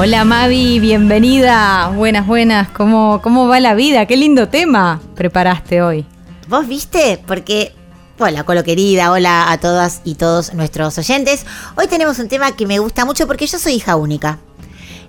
Hola Mavi, bienvenida. Buenas, buenas. ¿Cómo, ¿Cómo va la vida? Qué lindo tema preparaste hoy. ¿Vos viste? Porque, hola Colo querida, hola a todas y todos nuestros oyentes. Hoy tenemos un tema que me gusta mucho porque yo soy hija única.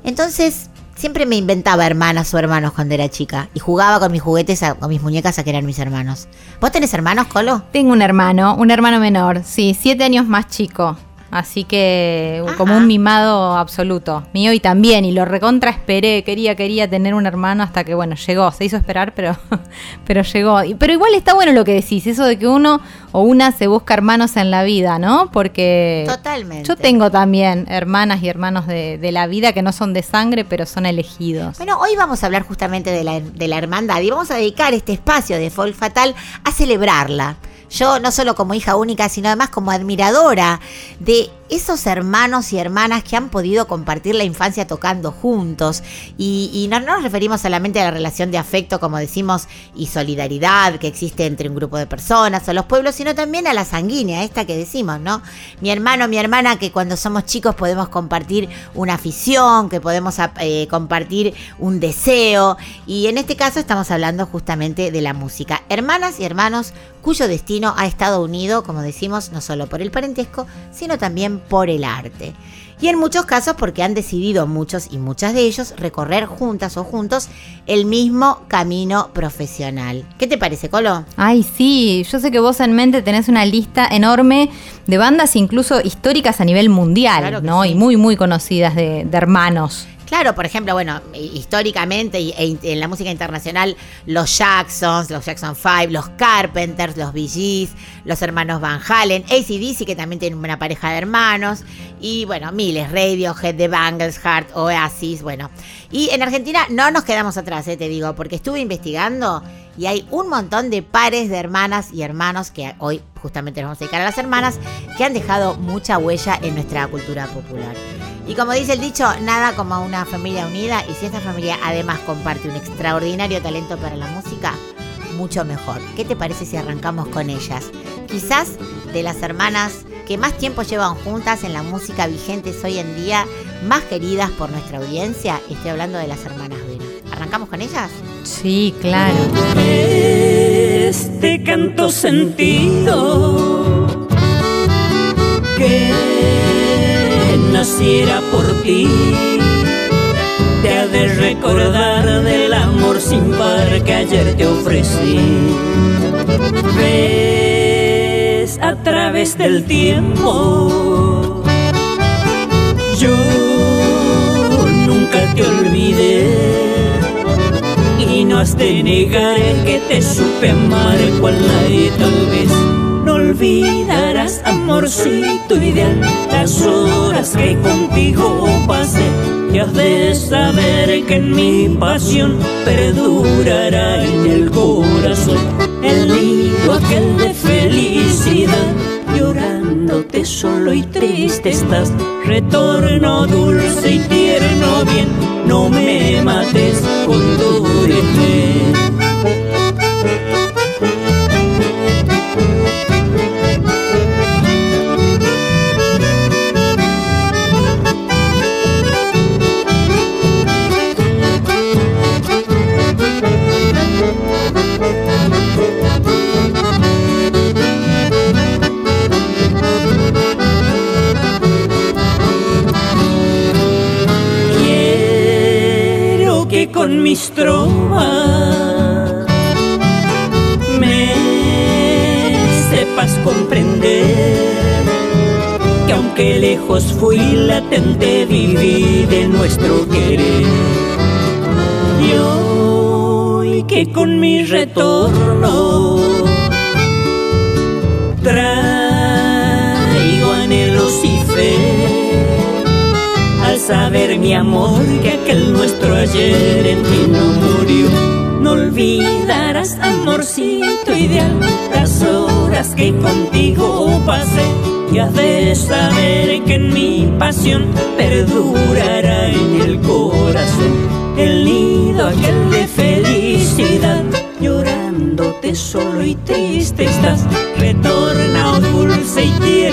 Entonces, siempre me inventaba hermanas o hermanos cuando era chica. Y jugaba con mis juguetes, a- con mis muñecas a que eran mis hermanos. ¿Vos tenés hermanos, Colo? Tengo un hermano, un hermano menor, sí, siete años más chico. Así que Ajá. como un mimado absoluto. Mío y también, y lo recontra esperé, quería, quería tener un hermano hasta que, bueno, llegó, se hizo esperar, pero, pero llegó. Pero igual está bueno lo que decís, eso de que uno o una se busca hermanos en la vida, ¿no? Porque Totalmente. yo tengo también hermanas y hermanos de, de la vida que no son de sangre, pero son elegidos. Bueno, hoy vamos a hablar justamente de la, de la hermandad y vamos a dedicar este espacio de Folk Fatal a celebrarla. Yo no solo como hija única, sino además como admiradora de esos hermanos y hermanas que han podido compartir la infancia tocando juntos. Y, no nos referimos solamente a la relación de afecto, como decimos, y solidaridad que existe entre un grupo de personas o los pueblos, sino también a la sanguínea, esta que decimos, ¿no? Mi hermano, mi hermana, que cuando somos chicos podemos compartir una afición, que podemos eh, compartir un deseo. Y en este caso estamos hablando justamente de la música. Hermanas y hermanos cuyo destino ha estado unido, como decimos, no solo por el parentesco, sino también por el arte. Y en muchos casos porque han decidido muchos y muchas de ellos recorrer juntas o juntos el mismo camino profesional. ¿Qué te parece, Colo? Ay, sí, yo sé que vos en mente tenés una lista enorme de bandas incluso históricas a nivel mundial, Claro ¿no? sí. Y muy, muy conocidas de, de hermanos. Claro, por ejemplo, bueno, históricamente y- e en la música internacional, los Jacksons, los Jackson 5, los Carpenters, los Bee Gees, los hermanos Van Halen, ACDC, que también tienen una pareja de hermanos, y bueno, miles, Radiohead, The Bangles, Heart, Oasis, bueno. Y en Argentina no nos quedamos atrás, eh, te digo, porque estuve investigando y hay un montón de pares de hermanas y hermanos que hoy justamente nos vamos a dedicar a las hermanas, que han dejado mucha huella en nuestra cultura popular. Y como dice el dicho, nada como una familia unida y si esta familia además comparte un extraordinario talento para la música, mucho mejor. ¿Qué te parece si arrancamos con ellas? Quizás de las hermanas que más tiempo llevan juntas en la música vigentes hoy en día, más queridas por nuestra audiencia, estoy hablando de las hermanas Vera. ¿Arrancamos con ellas? Sí, claro. este canto sentido que naciera por ti. Te ha de recordar del amor sin par que ayer te ofrecí. Ves a través del tiempo. Yo nunca te olvidé. Y no has de negar que te supe amar cual nadie tal vez no olvidarás amorcito ideal las horas que contigo pasé y has de saber que en mi pasión perdurará en el corazón el nido aquel de felicidad. Llorándote solo y triste estás retorno dulce y tierno bien no me mates con dureza con mis trovas me sepas comprender que aunque lejos fui latente viví de nuestro querer. Y hoy que con mi retorno traigo anhelos y fe saber, mi amor, que aquel nuestro ayer en ti no murió. No olvidarás, amorcito ideal, las horas que contigo pasé. Y has de saber que en mi pasión perdurará en el corazón el nido aquel de felicidad. Llorándote solo y triste estás, retorna, oh dulce y tierno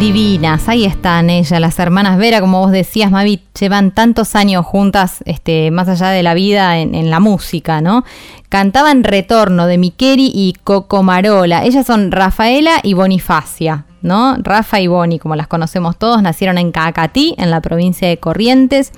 Divinas, ahí están ellas, las hermanas Vera, como vos decías, Mavi, llevan tantos años juntas, este, más allá de la vida, en, la música, ¿no? Cantaban Retorno de Miqueri y Coco Marola. Ellas son Rafaela y Bonifacia, ¿no? Rafa y Boni, como las conocemos todos, nacieron en Cacatí, en la provincia de Corrientes.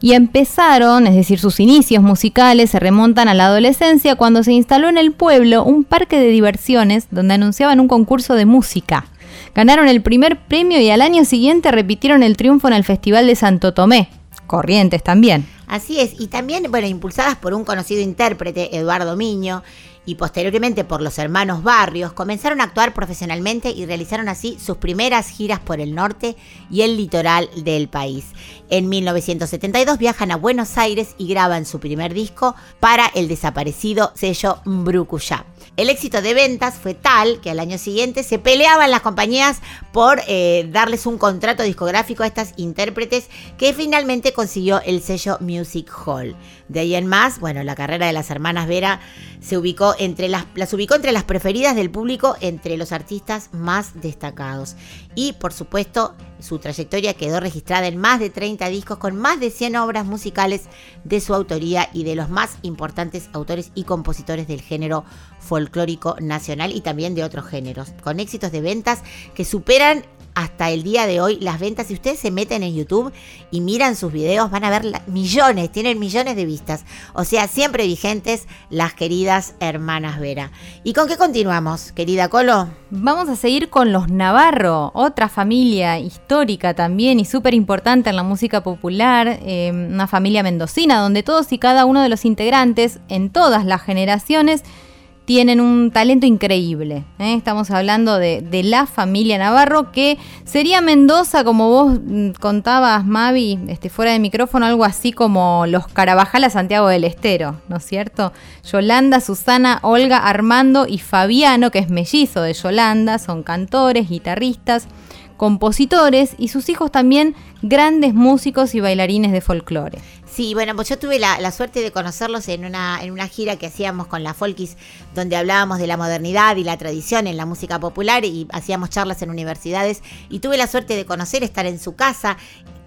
Y empezaron, es decir, sus inicios musicales se remontan a la adolescencia cuando se instaló en el pueblo un parque de diversiones donde anunciaban un concurso de música. Ganaron el primer premio y al año siguiente repitieron el triunfo en el Festival de Santo Tomé. Corrientes también. Así es, y también, bueno, impulsadas por un conocido intérprete, Eduardo Miño, y posteriormente por los hermanos Barrios, comenzaron a actuar profesionalmente y realizaron así sus primeras giras por el norte y el litoral del país. En 1972 viajan a Buenos Aires y graban su primer disco para el desaparecido sello Brucuyá. El éxito de ventas fue tal que al año siguiente se peleaban las compañías por eh, darles un contrato discográfico a estas intérpretes que finalmente consiguió el sello Music Hall. De ahí en más, bueno, la carrera de las hermanas Vera se ubicó entre las, las ubicó entre las preferidas del público entre los artistas más destacados. Y por supuesto, su trayectoria quedó registrada en más de 30 discos con más de 100 obras musicales de su autoría y de los más importantes autores y compositores del género folclórico nacional y también de otros géneros, con éxitos de ventas que superan hasta el día de hoy las ventas. Si ustedes se meten en YouTube y miran sus videos, van a ver millones, tienen millones de vistas. O sea, siempre vigentes las queridas hermanas Vera. ¿Y con qué continuamos, querida Colo? Vamos a seguir con los Navarro, otra familia histórica también y súper importante en la música popular, eh, una familia mendocina donde todos y cada uno de los integrantes en todas las generaciones tienen un talento increíble. ¿eh? Estamos hablando de, la familia Navarro, que sería Mendoza, como vos mm, contabas, Mavi, este, fuera de micrófono, algo así como los Carabajal a Santiago del Estero, ¿no es cierto? Yolanda, Susana, Olga, Armando y Fabiano, que es mellizo de Yolanda, son cantores, guitarristas, compositores y sus hijos también grandes músicos y bailarines de folclore. Sí, bueno, pues yo tuve la, suerte de conocerlos en una, en una gira que hacíamos con la Folkis, donde hablábamos de la modernidad y la tradición en la música popular y hacíamos charlas en universidades. Y tuve la suerte de conocer, estar en su casa.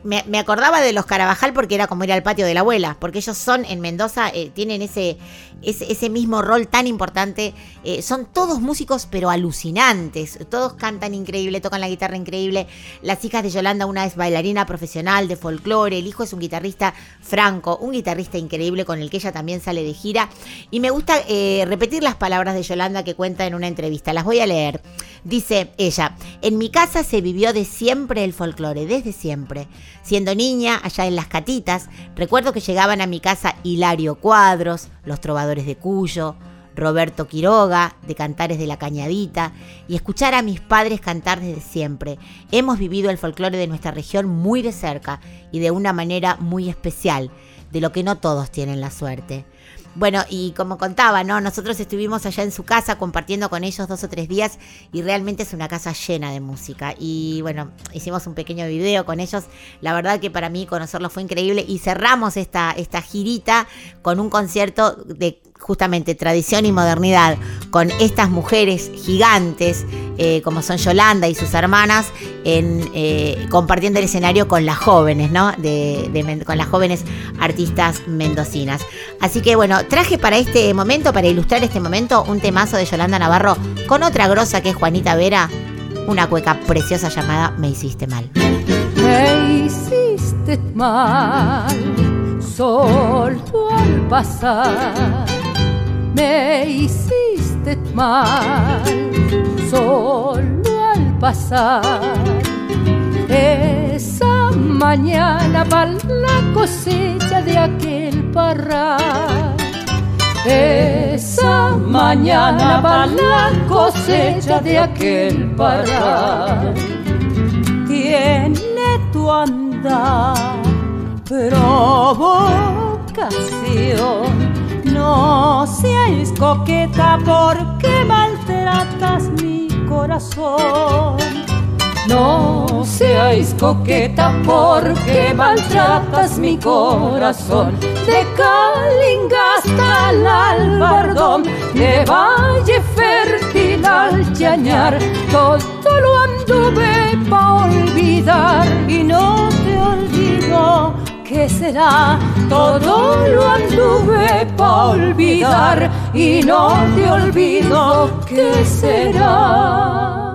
Me, me acordaba de los Carabajal porque era como ir al patio de la abuela, porque ellos son en Mendoza, eh, tienen ese, ese, ese mismo rol tan importante. Eh, son todos músicos, pero alucinantes. Todos cantan increíble, tocan la guitarra increíble. Las hijas de Yolanda, una es bailarina profesional de folclore, el hijo es un guitarrista franco, un guitarrista increíble con el que ella también sale de gira. Y me gusta eh, repetir las palabras de Yolanda que cuenta en una entrevista. Las voy a leer. Dice ella, en mi casa se vivió de siempre el folclore, desde siempre. Siendo niña, allá en las catitas, recuerdo que llegaban a mi casa Hilario Cuadros, los trovadores de Cuyo, Roberto Quiroga, de Cantares de la Cañadita, y escuchar a mis padres cantar desde siempre. Hemos vivido el folclore de nuestra región muy de cerca y de una manera muy especial, de lo que no todos tienen la suerte. Bueno, y como contaba, ¿no? Nosotros estuvimos allá en su casa compartiendo con ellos dos o tres días y realmente es una casa llena de música. Y bueno, hicimos un pequeño video con ellos. La verdad que para mí conocerlos fue increíble y cerramos esta, esta girita con un concierto de justamente tradición y modernidad con estas mujeres gigantes eh, como son Yolanda y sus hermanas eh, compartiendo el escenario con las jóvenes, ¿no? De, con las jóvenes artistas mendocinas. Así que bueno, traje para este momento, para ilustrar este momento, un temazo de Yolanda Navarro con otra grosa que es Juanita Vera, una cueca preciosa llamada Me hiciste mal. Me hiciste mal solo al pasar. Me hiciste mal solo al pasar. Esa mañana para la cosecha de aquel parral. Esa mañana va la cosecha de aquel parar. Tiene tu andar provocación. No seáis coqueta porque maltratas mi corazón. No seáis coqueta porque maltratas mi corazón. De Calinga hasta el albardón, de valle fértil al llañar, todo lo anduve pa' olvidar y no te olvido. ¿Qué será? Todo lo anduve pa' olvidar y no te olvido. ¿Qué será?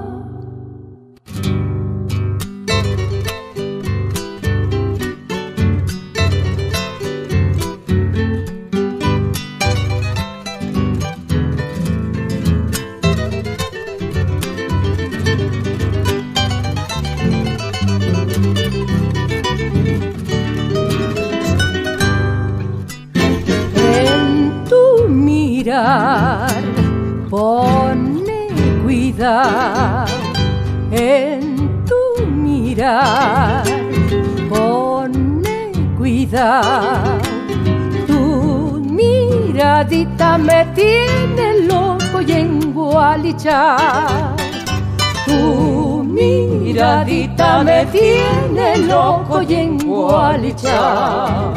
En tu mirar. Pone cuidado tu miradita me tiene loco y en Gualichá tu miradita me tiene loco y en Gualichá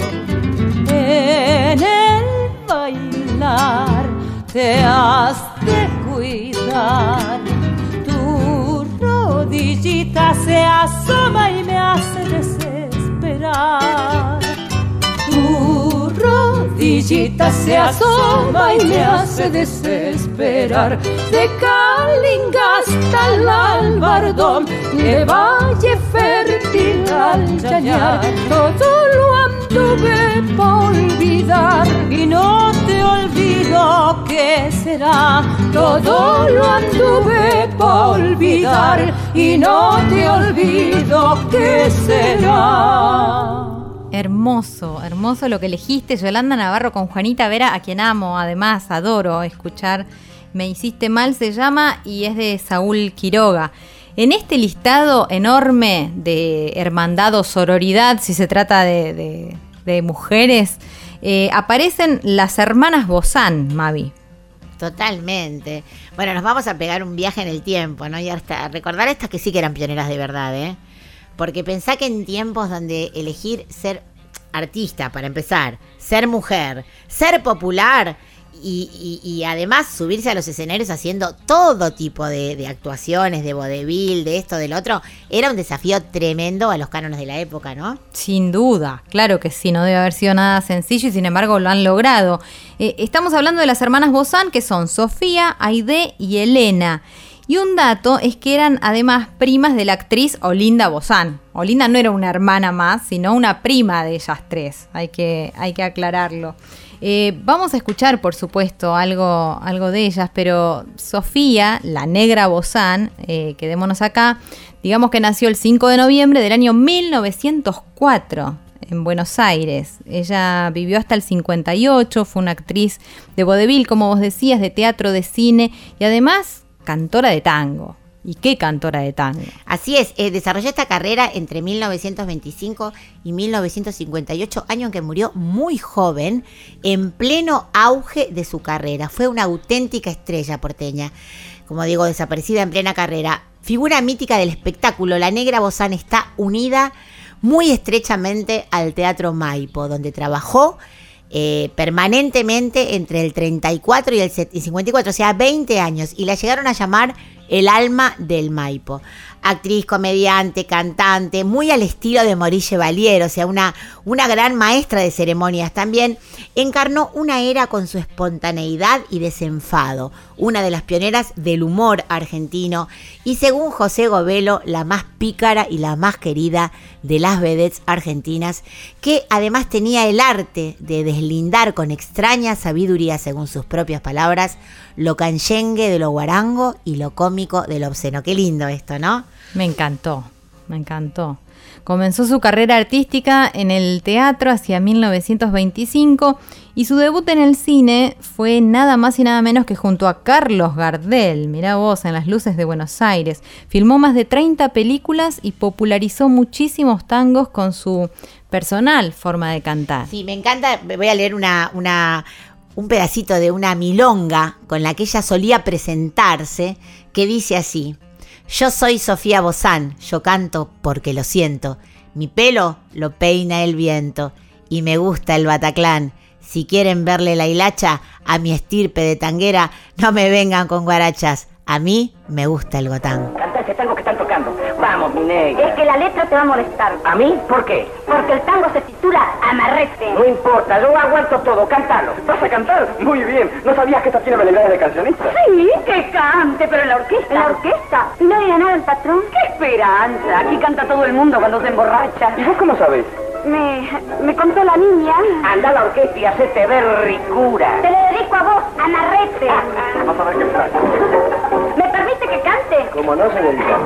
en el bailar te has de cuidar. Tu rodillita se asoma y me hace desesperar. Tu rodillita se asoma y me hace desesperar. De Calinga hasta el albardón, de valle fértil al llañar, todo lo anduve por olvidar y no te olvido qué será. Todo lo anduve por olvidar y no te olvido qué será. Hermoso, hermoso lo que elegiste, Yolanda Navarro con Juanita Vera, a quien amo, además adoro escuchar. Me hiciste mal se llama y es de Saúl Quiroga. En este listado enorme de hermandad o sororidad, si se trata de- de mujeres, eh, aparecen las hermanas Bozán, Mavi. Totalmente. Bueno, nos vamos a pegar un viaje en el tiempo, ¿no? Y hasta recordar estas que sí que eran pioneras de verdad, ¿eh? Porque pensá que en tiempos donde elegir ser artista, para empezar, ser mujer, ser popular y, y- además subirse a los escenarios haciendo todo tipo de, de actuaciones, de vodevil, de esto, del otro, era un desafío tremendo a los cánones de la época, ¿no? Sin duda, claro que sí, no debe haber sido nada sencillo y sin embargo lo han logrado. Eh, estamos hablando de las hermanas Bozán, que son Sofía, Aide y Elena. Y un dato es que eran además primas de la actriz Olinda Bozán. Olinda no era una hermana más, sino una prima de ellas tres. Hay que, hay que aclararlo. Eh, vamos a escuchar, por supuesto, algo, algo de ellas, pero Sofía, la negra Bozán, eh, quedémonos acá, digamos que nació el 5 de noviembre del año 1904 en Buenos Aires. Ella vivió hasta el 58, fue una actriz de vodevil, como vos decías, de teatro, de cine y además cantora de tango. ¿Y qué cantora de tango? Así es, eh, desarrolló esta carrera entre 1925 y 1958, año en que murió muy joven, en pleno auge de su carrera. Fue una auténtica estrella porteña, como digo, desaparecida en plena carrera. Figura mítica del espectáculo, la negra Bozán está unida muy estrechamente al Teatro Maipo, donde trabajó eh, permanentemente entre el 34 y el set- y 54, o sea, 20 años, y la llegaron a llamar el alma del Maipo. Actriz, comediante, cantante, muy al estilo de Maurice Chevalier, o sea, una, una gran maestra de ceremonias también, encarnó una era con su espontaneidad y desenfado, una de las pioneras del humor argentino y según José Govelo, la más pícara y la más querida de las vedettes argentinas, que además tenía el arte de deslindar con extraña sabiduría, según sus propias palabras, lo canchengue de lo guarango y lo cómico de lo obsceno. Qué lindo esto, ¿no? Me encantó. me encantó. Comenzó su carrera artística en el teatro hacia 1925 y su debut en el cine fue nada más y nada menos que junto a Carlos Gardel, mirá vos, en las luces de Buenos Aires. Filmó más de 30 películas y popularizó muchísimos tangos con su personal forma de cantar. Sí, me encanta. Voy a leer una, un pedacito de una milonga con la que ella solía presentarse, que dice así. Yo soy Sofía Bozán, yo canto porque lo siento. Mi pelo lo peina el viento y me gusta el Bataclán. Si quieren verle la hilacha a mi estirpe de tanguera, no me vengan con guarachas. A mí me gusta el gotán. Ese tango que están tocando. Vamos, mi negra. Es que la letra te va a molestar. ¿A mí? ¿Por qué? Porque el tango se titula Amarrete. No importa, yo aguanto todo, cántalo. ¿Vas a cantar? Muy bien. ¿No sabías que esta tiene habilidades de cancionista? Sí, que cante, pero en la orquesta. ¿En la orquesta? ¿Y no diga nada el patrón? ¡Qué esperanza! Aquí canta todo el mundo cuando se emborracha. ¿Y vos cómo sabés? Me, me contó la niña. Anda a la orquesta y hacete ver ricura. Te le dedico a vos, Amarrete. Vamos a ver qué pasa. ¿Me permite que cante? ¿Cómo no, señorita?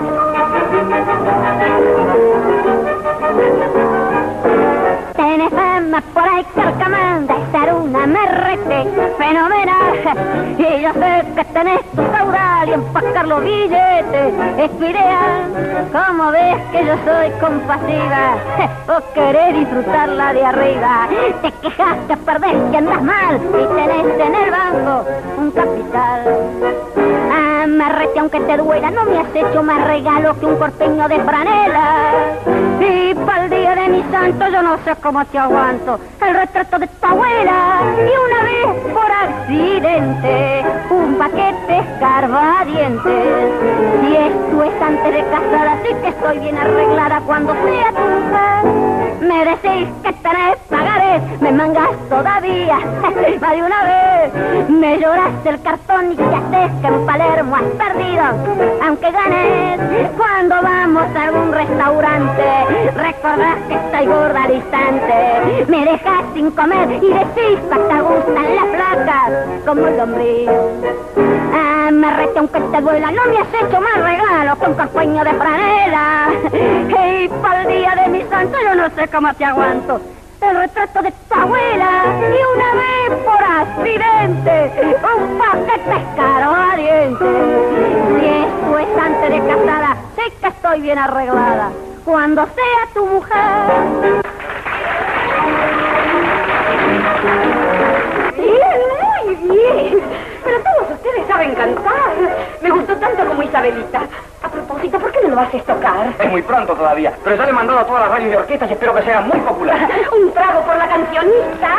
Tiene fama por ahí Carcamán de ser un amarrete fenomenal. Y yo sé que tenés tu caudal y empacar los billetes es tu ideal. Como ves que yo soy compasiva, vos querés disfrutarla de arriba. Te quejas que perdés que andas mal y tenés en el banco un capital. Amarrete aunque te duela, no me has hecho más regalo que un corpeño de franela. Mi santo yo no sé cómo te aguanto el retrato de tu abuela. Y una vez por accidente, un paquete escarbadientes. Y esto es antes de casada, así que estoy bien arreglada cuando sea tu mujer. Me decís que tenés pagarés, me mangas todavía, más de una vez. Me lloraste el cartón y ya sé que en Palermo has perdido, aunque ganes. Cuando vamos a algún restaurante, recordás que estoy gorda al instante. Me dejas sin comer y decís que te gustan las placas, como el lombriz. Amarrete aunque te duela, no me has hecho más regalo que un de franela. Y para el día de mi santo yo no sé cómo te aguanto. El retrato de tu abuela y una vez por accidente un paquete caro a dientes. Si esto es antes de casada, sé que estoy bien arreglada. Cuando sea tu mujer. Bien. Pero todos ustedes saben cantar. Me gustó tanto como Isabelita. A propósito, ¿por qué no lo haces tocar? Es muy pronto todavía, pero ya le he mandado a todas las radios de orquestas y espero que sea muy popular. Un trago por la cancionista.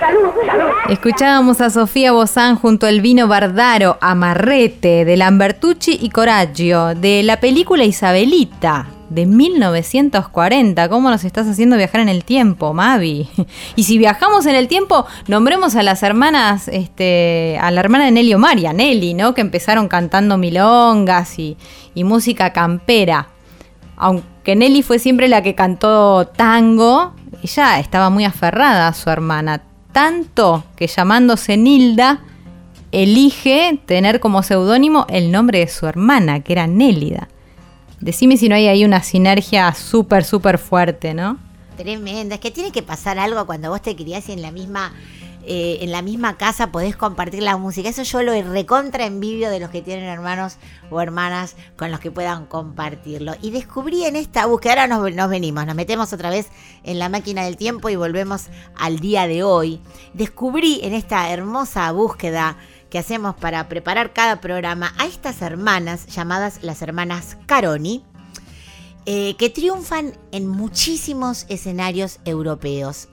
Salud. Salud. Escuchábamos a Sofía Bozán junto al vino Bardaro, Amarrete, de Lambertucci y Coraggio, de la película Isabelita, de 1940. ¿Cómo nos estás haciendo viajar en el tiempo, Mavi? Y si viajamos en el tiempo, nombremos a las hermanas, este, a la hermana de Nelly Omar y a Nelly, ¿no? Que empezaron cantando milongas y, y música campera. Aunque Nelly fue siempre la que cantó tango, ella estaba muy aferrada a su hermana, tanto que llamándose Nilda, elige tener como seudónimo el nombre de su hermana, que era Nélida. Decime si no hay ahí una sinergia súper, súper fuerte, ¿no? Tremenda. Es que tiene que pasar algo cuando vos te criás y en la misma eh, en la misma casa podés compartir la música. Eso yo lo recontra envidio de los que tienen hermanos o hermanas con los que puedan compartirlo. Y descubrí en esta búsqueda, ahora nos, nos venimos, nos metemos otra vez en la máquina del tiempo y volvemos al día de hoy. Descubrí en esta hermosa búsqueda que hacemos para preparar cada programa a estas hermanas llamadas las hermanas Caroni, eh, que triunfan en muchísimos escenarios europeos.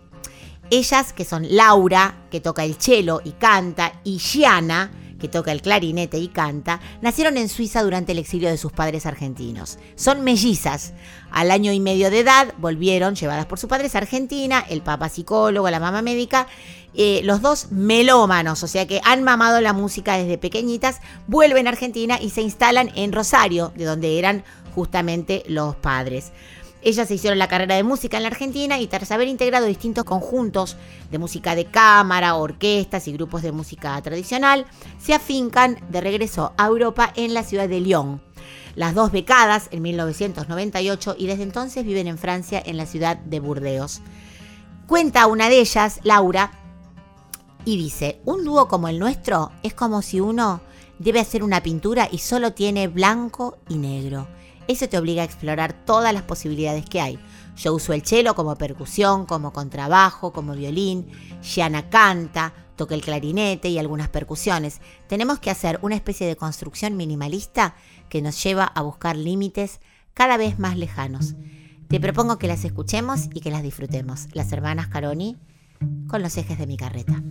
Ellas, que son Laura, que toca el cello y canta, y Gianna, que toca el clarinete y canta, nacieron en Suiza durante el exilio de sus padres argentinos. Son mellizas. Al año y medio de edad volvieron, llevadas por sus padres a Argentina, el papá psicólogo, la mamá médica, eh, los dos melómanos, o sea que han mamado la música desde pequeñitas, vuelven a Argentina y se instalan en Rosario, de donde eran justamente los padres. Ellas se hicieron la carrera de música en la Argentina y tras haber integrado distintos conjuntos de música de cámara, orquestas y grupos de música tradicional, se afincan de regreso a Europa en la ciudad de Lyon. las dos becadas en 1998 y desde entonces viven en Francia en la ciudad de Burdeos. Cuenta una de ellas, Laura, y dice, un dúo como el nuestro es como si uno debe hacer una pintura y solo tiene blanco y negro. Eso te obliga a explorar todas las posibilidades que hay. Yo uso el cello como percusión, como contrabajo, como violín. Gianna canta, toca el clarinete y algunas percusiones. Tenemos que hacer una especie de construcción minimalista que nos lleva a buscar límites cada vez más lejanos. Te propongo que las escuchemos y que las disfrutemos. Las hermanas Caroni con los ejes de mi carreta.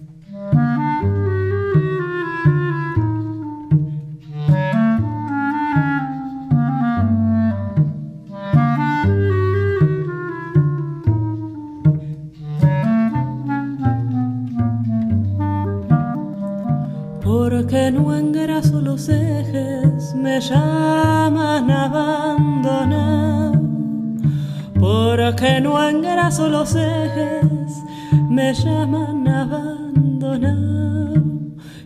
No engraso los ejes, me llaman a abandonar. Porque no engraso los ejes, me llaman a abandonar.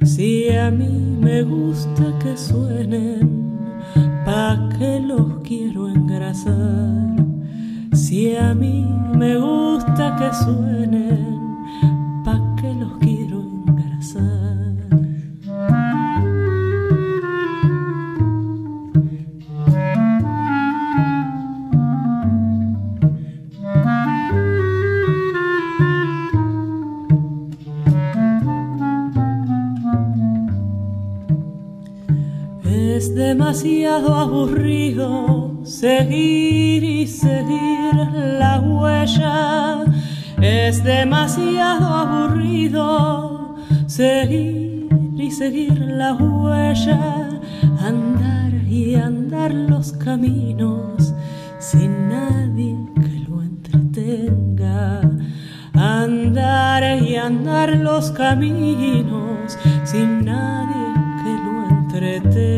Si a mí me gusta que suenen, ¿pa' qué los quiero engrasar? Si a mí me gusta que suenen, demasiado aburrido seguir y seguir la huella. Es demasiado aburrido seguir y seguir la huella. Andar y andar los caminos sin nadie que lo entretenga. Andar y andar los caminos sin nadie que lo entretenga.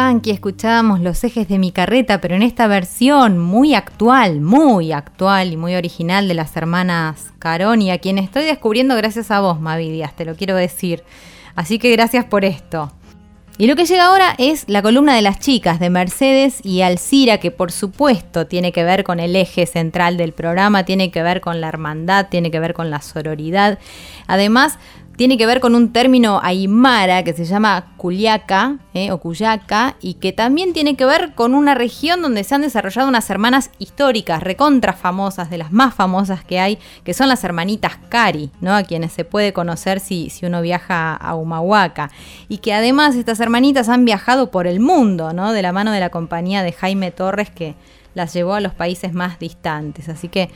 De Yupanqui escuchábamos los ejes de mi carreta, pero en esta versión muy actual, muy actual y muy original de las hermanas Caroni, a quien estoy descubriendo gracias a vos, Mavi Díaz, te lo quiero decir. Así que gracias por esto. Y lo que llega ahora es la columna de las chicas de Mercedes y Alcira, que por supuesto tiene que ver con el eje central del programa, tiene que ver con la hermandad, tiene que ver con la sororidad. Además, tiene que ver con un término aymara que se llama Culiaca eh, o Cuyaca y que también tiene que ver con una región donde se han desarrollado unas hermanas históricas, recontra famosas, de las más famosas que hay, que son las hermanitas Cari, ¿no? a quienes se puede conocer si, si uno viaja a Humahuaca. Y que además estas hermanitas han viajado por el mundo, ¿no? de la mano de la compañía de Jaime Torres que las llevó a los países más distantes. Así que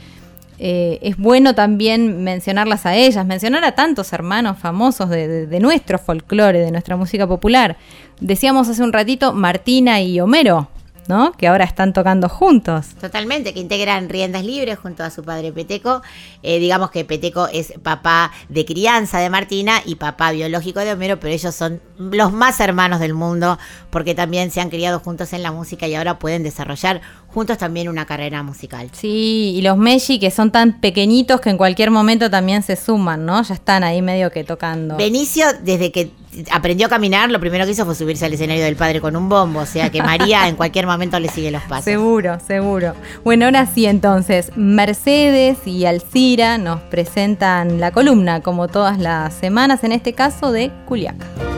eh, es bueno también mencionarlas a ellas, mencionar a tantos hermanos famosos de, de- nuestro folclore, de nuestra música popular. Decíamos hace un ratito Martina y Homero, ¿no? Que ahora están tocando juntos. Totalmente, que integran riendas libres junto a su padre Peteco. Eh, digamos que Peteco es papá de crianza de Martina y papá biológico de Homero, pero ellos son los más hermanos del mundo, porque también se han criado juntos en la música y ahora pueden desarrollar juntos también una carrera musical. Sí, y los Meji que son tan pequeñitos que en cualquier momento también se suman, ¿no? Ya están ahí medio que tocando. Benicio, desde que aprendió a caminar, lo primero que hizo fue subirse al escenario del padre con un bombo, o sea que María en cualquier momento le sigue los pasos. Seguro, seguro. Bueno, ahora sí, entonces, Mercedes y Alcira nos presentan la columna, como todas las semanas, en este caso de Culiaca.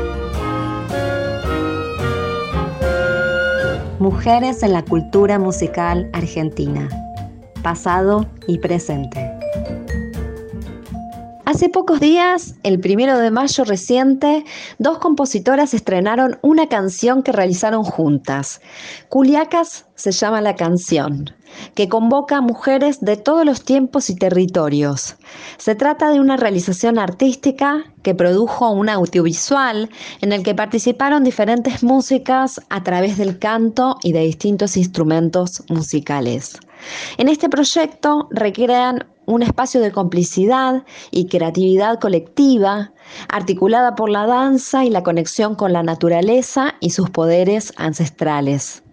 Mujeres en la cultura musical argentina. Pasado y presente. Hace pocos días, el primero de mayo reciente, dos compositoras estrenaron una canción que realizaron juntas. Culiacas se llama la canción, que convoca a mujeres de todos los tiempos y territorios. Se trata de una realización artística que produjo un audiovisual en el que participaron diferentes músicas a través del canto y de distintos instrumentos musicales. En este proyecto recrean un espacio de complicidad y creatividad colectiva, articulada por la danza y la conexión con la naturaleza y sus poderes ancestrales.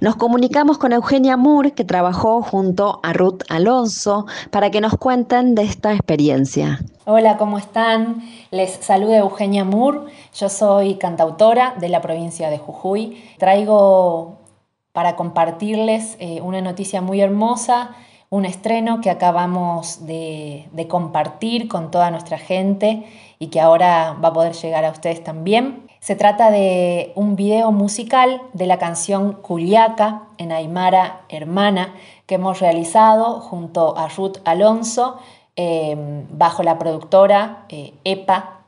Nos comunicamos con Eugenia Moore, que trabajó junto a Ruth Alonso, para que nos cuenten de esta experiencia. Hola, ¿cómo están? Les saluda Eugenia Moore. Yo soy cantautora de la provincia de Jujuy. Traigo para compartirles eh, una noticia muy hermosa un estreno que acabamos de, compartir con toda nuestra gente y que ahora va a poder llegar a ustedes también. Se trata de un video musical de la canción Culiaca en Aymara Hermana que hemos realizado junto a Ruth Alonso eh, bajo la productora eh, EPA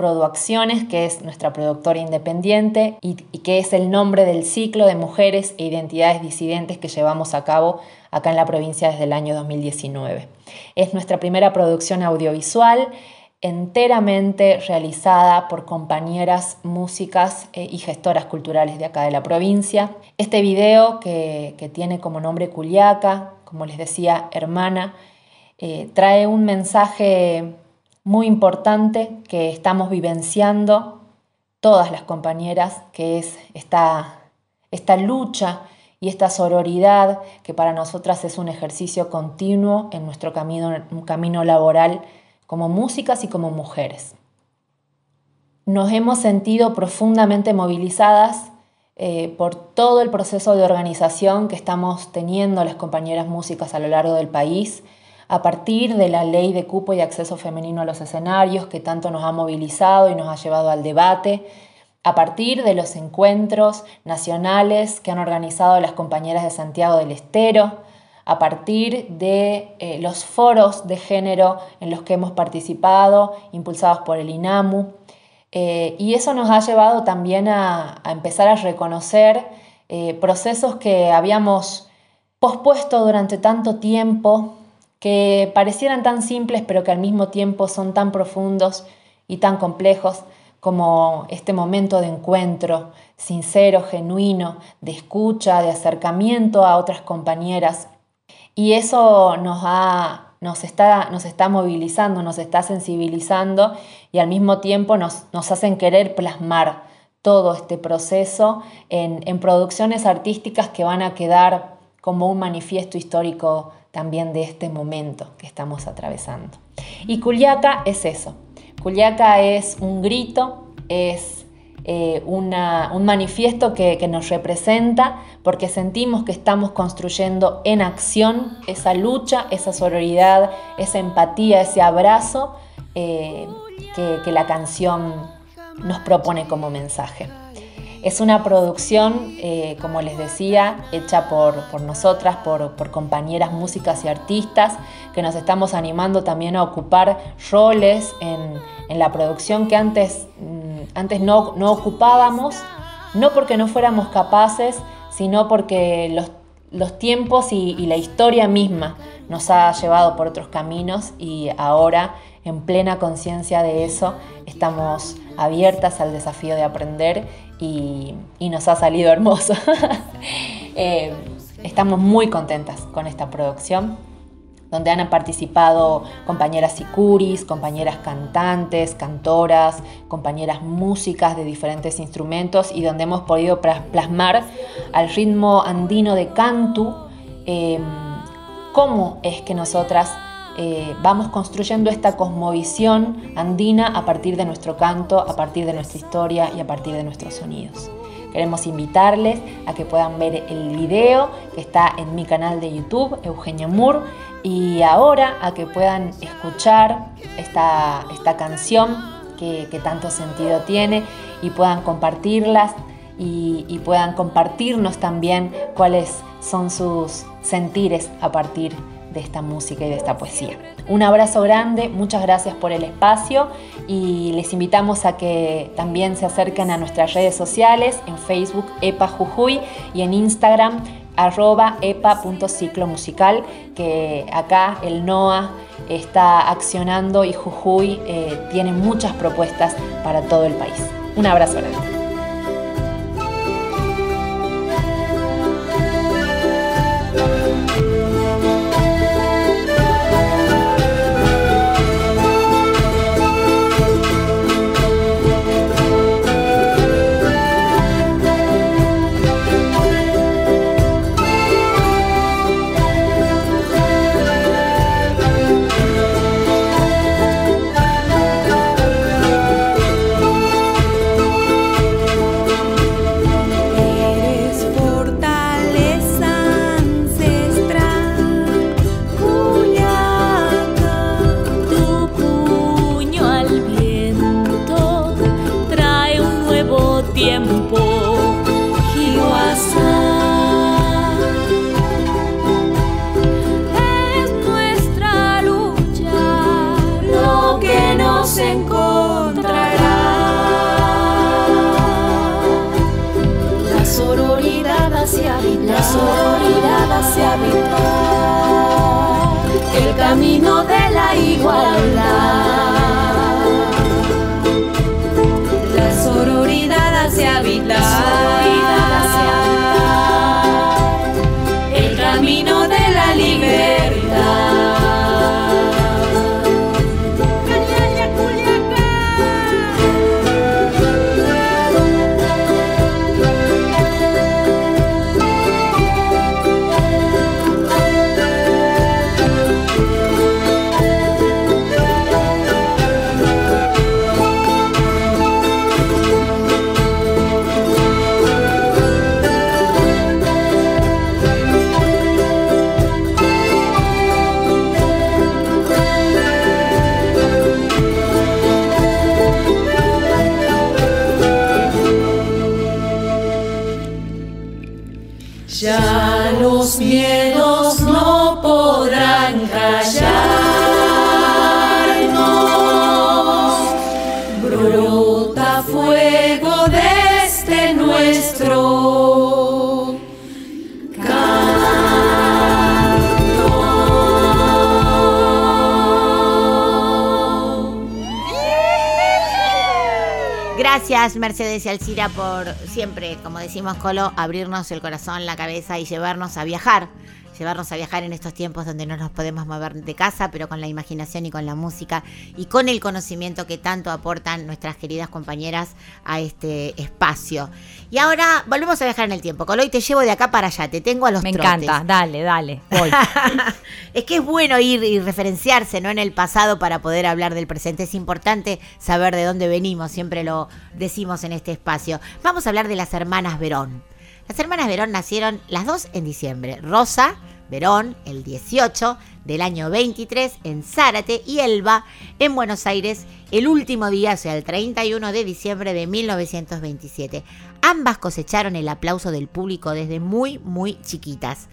Producciones, que es nuestra productora independiente y, que es el nombre del ciclo de mujeres e identidades disidentes que llevamos a cabo acá en la provincia desde el año 2019. Es nuestra primera producción audiovisual enteramente realizada por compañeras músicas eh, y gestoras culturales de acá de la provincia. Este video que, que tiene como nombre Culiaca, como les decía, hermana, eh, trae un mensaje muy importante que estamos vivenciando todas las compañeras, que es esta, esta lucha y esta sororidad que para nosotras es un ejercicio continuo en nuestro camino, camino laboral como músicas y como mujeres. Nos hemos sentido profundamente movilizadas eh, por todo el proceso de organización que estamos teniendo las compañeras músicas a lo largo del país, a partir de la ley de cupo y acceso femenino a los escenarios que tanto nos ha movilizado y nos ha llevado al debate, a partir de los encuentros nacionales que han organizado las compañeras de Santiago del Estero, a partir de eh, los foros de género en los que hemos participado, impulsados por el INAMU. Eh, y eso nos ha llevado también a, empezar a reconocer eh, procesos que habíamos pospuesto durante tanto tiempo que parecieran tan simples pero que al mismo tiempo son tan profundos y tan complejos como este momento de encuentro sincero, genuino, de escucha, de acercamiento a otras compañeras. Y eso nos, ha, nos, está, nos está movilizando, nos está sensibilizando y al mismo tiempo nos, nos hacen querer plasmar todo este proceso en, en producciones artísticas que van a quedar como un manifiesto histórico también de este momento que estamos atravesando. Y Culiaca es eso. Culiaca es un grito, es eh, un manifiesto que, nos representa porque sentimos que estamos construyendo en acción esa lucha, esa sororidad, esa empatía, ese abrazo eh, que la canción nos propone como mensaje. Es una producción, eh, como les decía, hecha por, por nosotras, por, por, compañeras músicas y artistas, que nos estamos animando también a ocupar roles en, en la producción que antes, antes no, no, ocupábamos, no porque no fuéramos capaces, sino porque los, los tiempos y la historia misma nos ha llevado por otros caminos y ahora, en plena conciencia de eso, estamos abiertas al desafío de aprender y, nos ha salido hermoso. eh, estamos muy contentas con esta producción donde han participado compañeras sicuris, compañeras cantantes, cantoras, compañeras músicas de diferentes instrumentos y donde hemos podido plas- plasmar al ritmo andino de cantu eh, cómo es que nosotras eh, vamos construyendo esta cosmovisión andina a partir de nuestro canto, a partir de nuestra historia y a partir de nuestros sonidos. Queremos invitarles a que puedan ver el video que está en mi canal de YouTube, Eugenia Moore, y ahora a que puedan escuchar esta, esta canción que, tanto sentido tiene y puedan compartirlas y, y puedan compartirnos también cuáles son sus sentires a partir de esta música y de esta poesía. Un abrazo grande, muchas gracias por el espacio y les invitamos a que también se acerquen a nuestras redes sociales, en Facebook EPA Jujuy y en Instagram arroba epa.ciclomusical, que acá el NOA está accionando y Jujuy eh, tiene muchas propuestas para todo el país. Un abrazo grande. Desde nuestro canto. Gracias Mercedes y Alcira por siempre, como decimos Colo, abrirnos el corazón, la cabeza y llevarnos a viajar. Llevarnos a viajar en estos tiempos donde no nos podemos mover de casa, pero con la imaginación y con la música y con el conocimiento que tanto aportan nuestras queridas compañeras a este espacio. Y ahora volvemos a viajar en el tiempo. Colo, y te llevo de acá para allá, te tengo a los Me trotes. encanta, dale, dale, voy. es que es bueno ir y referenciarse ¿no? en el pasado para poder hablar del presente. Es importante saber de dónde venimos, siempre lo decimos en este espacio. Vamos a hablar de las hermanas Verón. Las hermanas Verón nacieron las dos en diciembre. Rosa Verón, el 18 del año 23, en Zárate, y Elba, en Buenos Aires, el último día, o sea, el 31 de diciembre de 1927. Ambas cosecharon el aplauso del público desde muy, muy chiquitas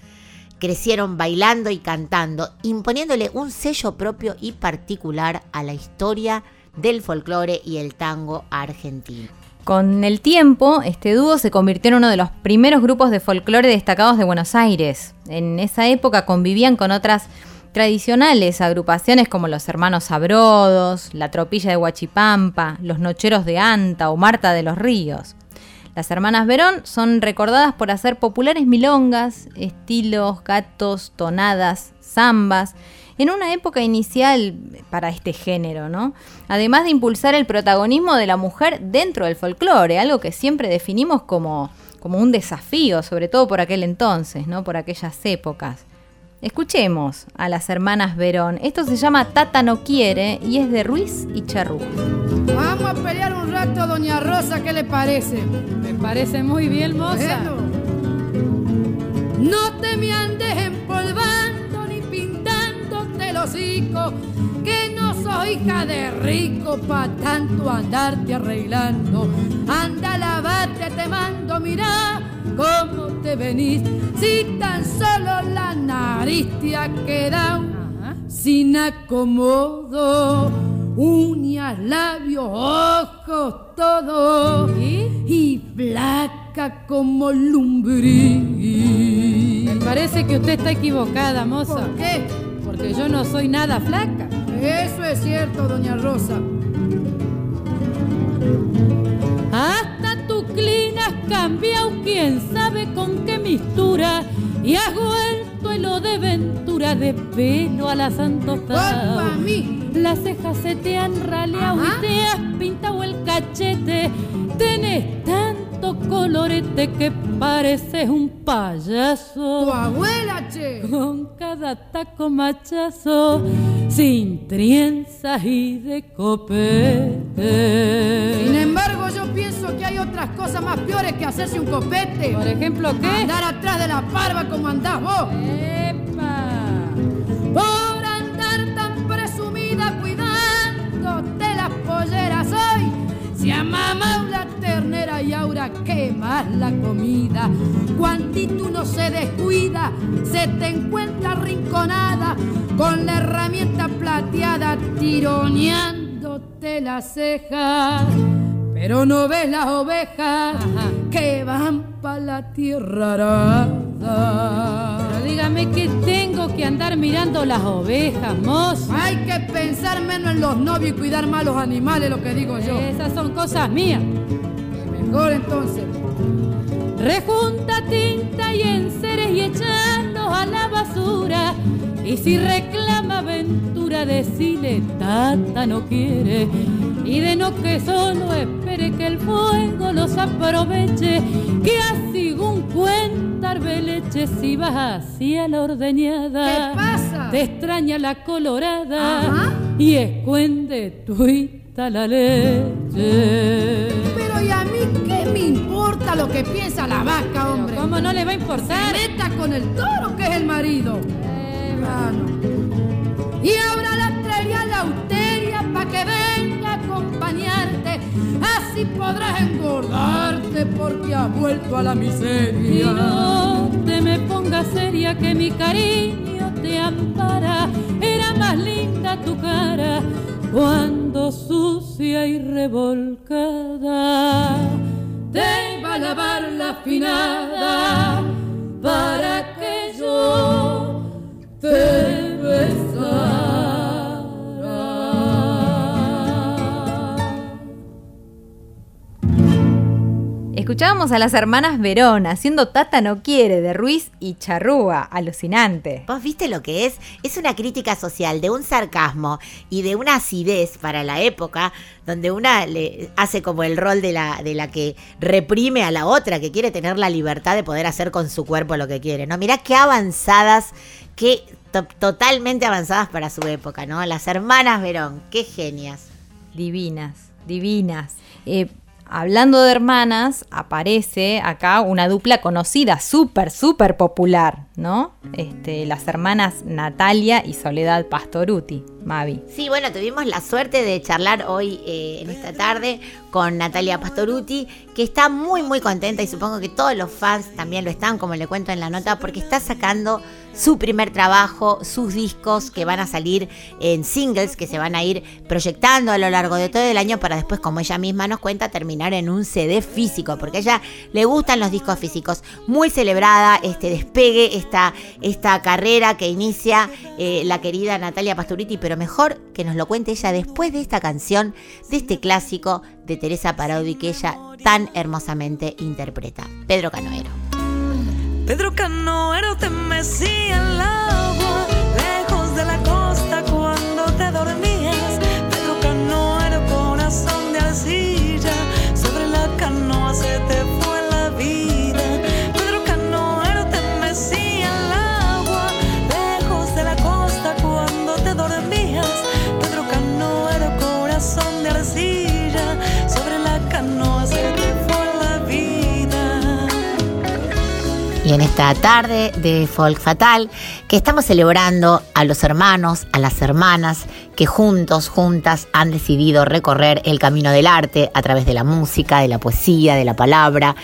crecieron bailando y cantando, imponiéndole un sello propio y particular a la historia del folclore y el tango argentino. Con el tiempo, este dúo se convirtió en uno de los primeros grupos de folclore destacados de Buenos Aires. En esa época convivían con otras tradicionales agrupaciones como los Hermanos Sabrodos, la Tropilla de Huachipampa, los Nocheros de Anta o Marta de los Ríos. Las hermanas Verón son recordadas por hacer populares milongas, estilos, gatos, tonadas, zambas en una época inicial para este género, ¿no? Además de impulsar el protagonismo de la mujer dentro del folclore, algo que siempre definimos como, como un desafío, sobre todo por aquel entonces, ¿no? Por aquellas épocas. Escuchemos a las hermanas Verón. Esto se llama Tata no quiere y es de Ruiz y Charrúa. Vamos a pelear un rato, doña Rosa, ¿qué le parece? Me parece muy bien, moza. Bueno. No te me andes empolvando hocico, que no soy hija de rico pa' tanto andarte arreglando. Anda, lavate, te mando, mira cómo te venís, si tan solo la nariz te ha quedado sin acomodo. Uñas, labios, ojos, todo. Y blanca como lumbriz. Me parece que usted está equivocada, moza. ¿Por qué? Porque yo no soy nada flaca. Eso es cierto, doña Rosa. Hasta tu clina has cambiado, quién sabe con qué mistura. Y has vuelto el lo de ventura de pelo a la santosada. Culpa a mí. Las cejas se te han raleado Ajá. y te has pintado el cachete. Tenés tanto colorete que pareces un payaso. Tu abuela, che. Con cada taco machazo, sin trienzas y de copete. Sin embargo, yo pienso que hay otras cosas más peores que hacerse un copete. Por ejemplo, ¿qué? Andar atrás de la parva como andás vos. ¡Epa! Por andar tan presumida cuidándote las polleras hoy. Si a mamá y ahora quemas la comida. Cuantito no se descuida, se te encuentra rinconada con la herramienta plateada tironeándote las cejas. Pero no ves las ovejas que van pa' la tierra arada. Pero dígame que tengo que andar mirando las ovejas, moza. Hay que pensar menos en los novios y cuidar más los animales, lo que digo yo. Esas son cosas mías. Mejor entonces. Rejunta tinta y enseres y echarlos a la basura. Y si reclama aventura, decile tata no quiere. Y de no que solo espere que el fuego los aproveche. Que así un cuentar leche si vas hacia la ordeñada. ¿Qué pasa? Te extraña la colorada Ajá. y escuende tuita la leche. Pero ¿y a mí importa lo que piensa la vaca, hombre? ¿Cómo no le va a importar? Se meta con el toro que es el marido. Mano. Y ahora la traería a la austeria pa' que venga a acompañarte. Así podrás engordarte porque has vuelto a la Y miseria. no te me pongas seria que mi cariño te ampara. Era más linda tu cara cuando sucia y revolcada. Te iba a lavar la finada para que yo te besara. Escuchábamos a las hermanas Verón haciendo Tata no quiere de Ruiz y Charrúa, alucinante. ¿Vos viste lo que es? Es una crítica social de un sarcasmo y de una acidez para la época, donde una le hace como el rol de la, de la que reprime a la otra, que quiere tener la libertad de poder hacer con su cuerpo lo que quiere. ¿no? Mirá qué avanzadas, qué to- totalmente avanzadas para su época, ¿no? Las hermanas Verón, qué genias. Divinas, divinas. Eh, hablando de hermanas, aparece acá una dupla conocida, súper, súper popular, ¿no? Este, las hermanas Natalia y Soledad Pastoruti, Mavi. Sí, bueno, tuvimos la suerte de charlar hoy eh, en esta tarde con Natalia Pastoruti, que está muy, muy contenta y supongo que todos los fans también lo están, como le cuento en la nota, porque está sacando su primer trabajo, sus discos que van a salir en singles, que se van a ir proyectando a lo largo de todo el año para después, como ella misma nos cuenta, terminar en un CD físico, porque a ella le gustan los discos físicos. Muy celebrada este despegue, esta, esta carrera que inicia eh, la querida Natalia Pasturiti, pero mejor que nos lo cuente ella después de esta canción, de este clásico de Teresa Parodi que ella tan hermosamente interpreta. Pedro Canoero. Pedro Canoero te mecía el agua, lejos de la costa Y en esta tarde de Folk Fatal, que estamos celebrando a los hermanos, a las hermanas, que juntos, juntas han decidido recorrer el camino del arte a través de la música, de la poesía, de la palabra.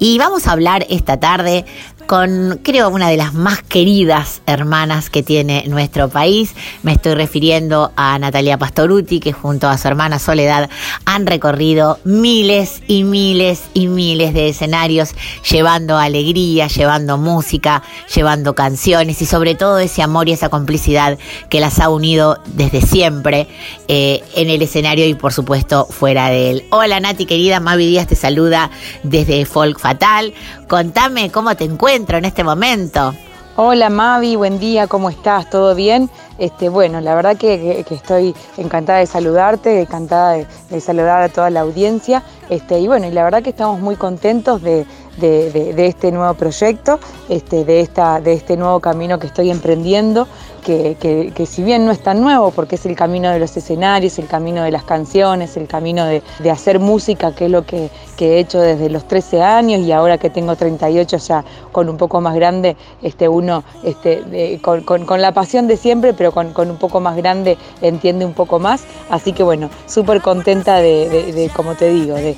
Y vamos a hablar esta tarde con, creo, una de las más queridas hermanas que tiene nuestro país. Me estoy refiriendo a Natalia Pastoruti, que junto a su hermana Soledad han recorrido miles y miles y miles de escenarios, llevando alegría, llevando música, llevando canciones y sobre todo ese amor y esa complicidad que las ha unido desde siempre eh, en el escenario y por supuesto fuera de él. Hola Nati querida, Mavi Díaz te saluda desde Folk Fatal. Contame cómo te encuentro en este momento. Hola Mavi, buen día, ¿cómo estás? ¿Todo bien? Este, bueno, la verdad que, estoy encantada de saludarte, encantada de, de saludar a toda la audiencia. Este, y bueno, y la verdad que estamos muy contentos de, de- de- de este nuevo proyecto, este, de, esta, de este nuevo camino que estoy emprendiendo, que, si bien no es tan nuevo, porque es el camino de los escenarios, el camino de las canciones, el camino de, de hacer música, que es lo que, he hecho desde los 13 años y ahora que tengo 38 ya con un poco más grande, este, uno este, con, con- la pasión de siempre, pero con, con un poco más grande entiende un poco más. Así que bueno, súper contenta de, de- como te digo, de,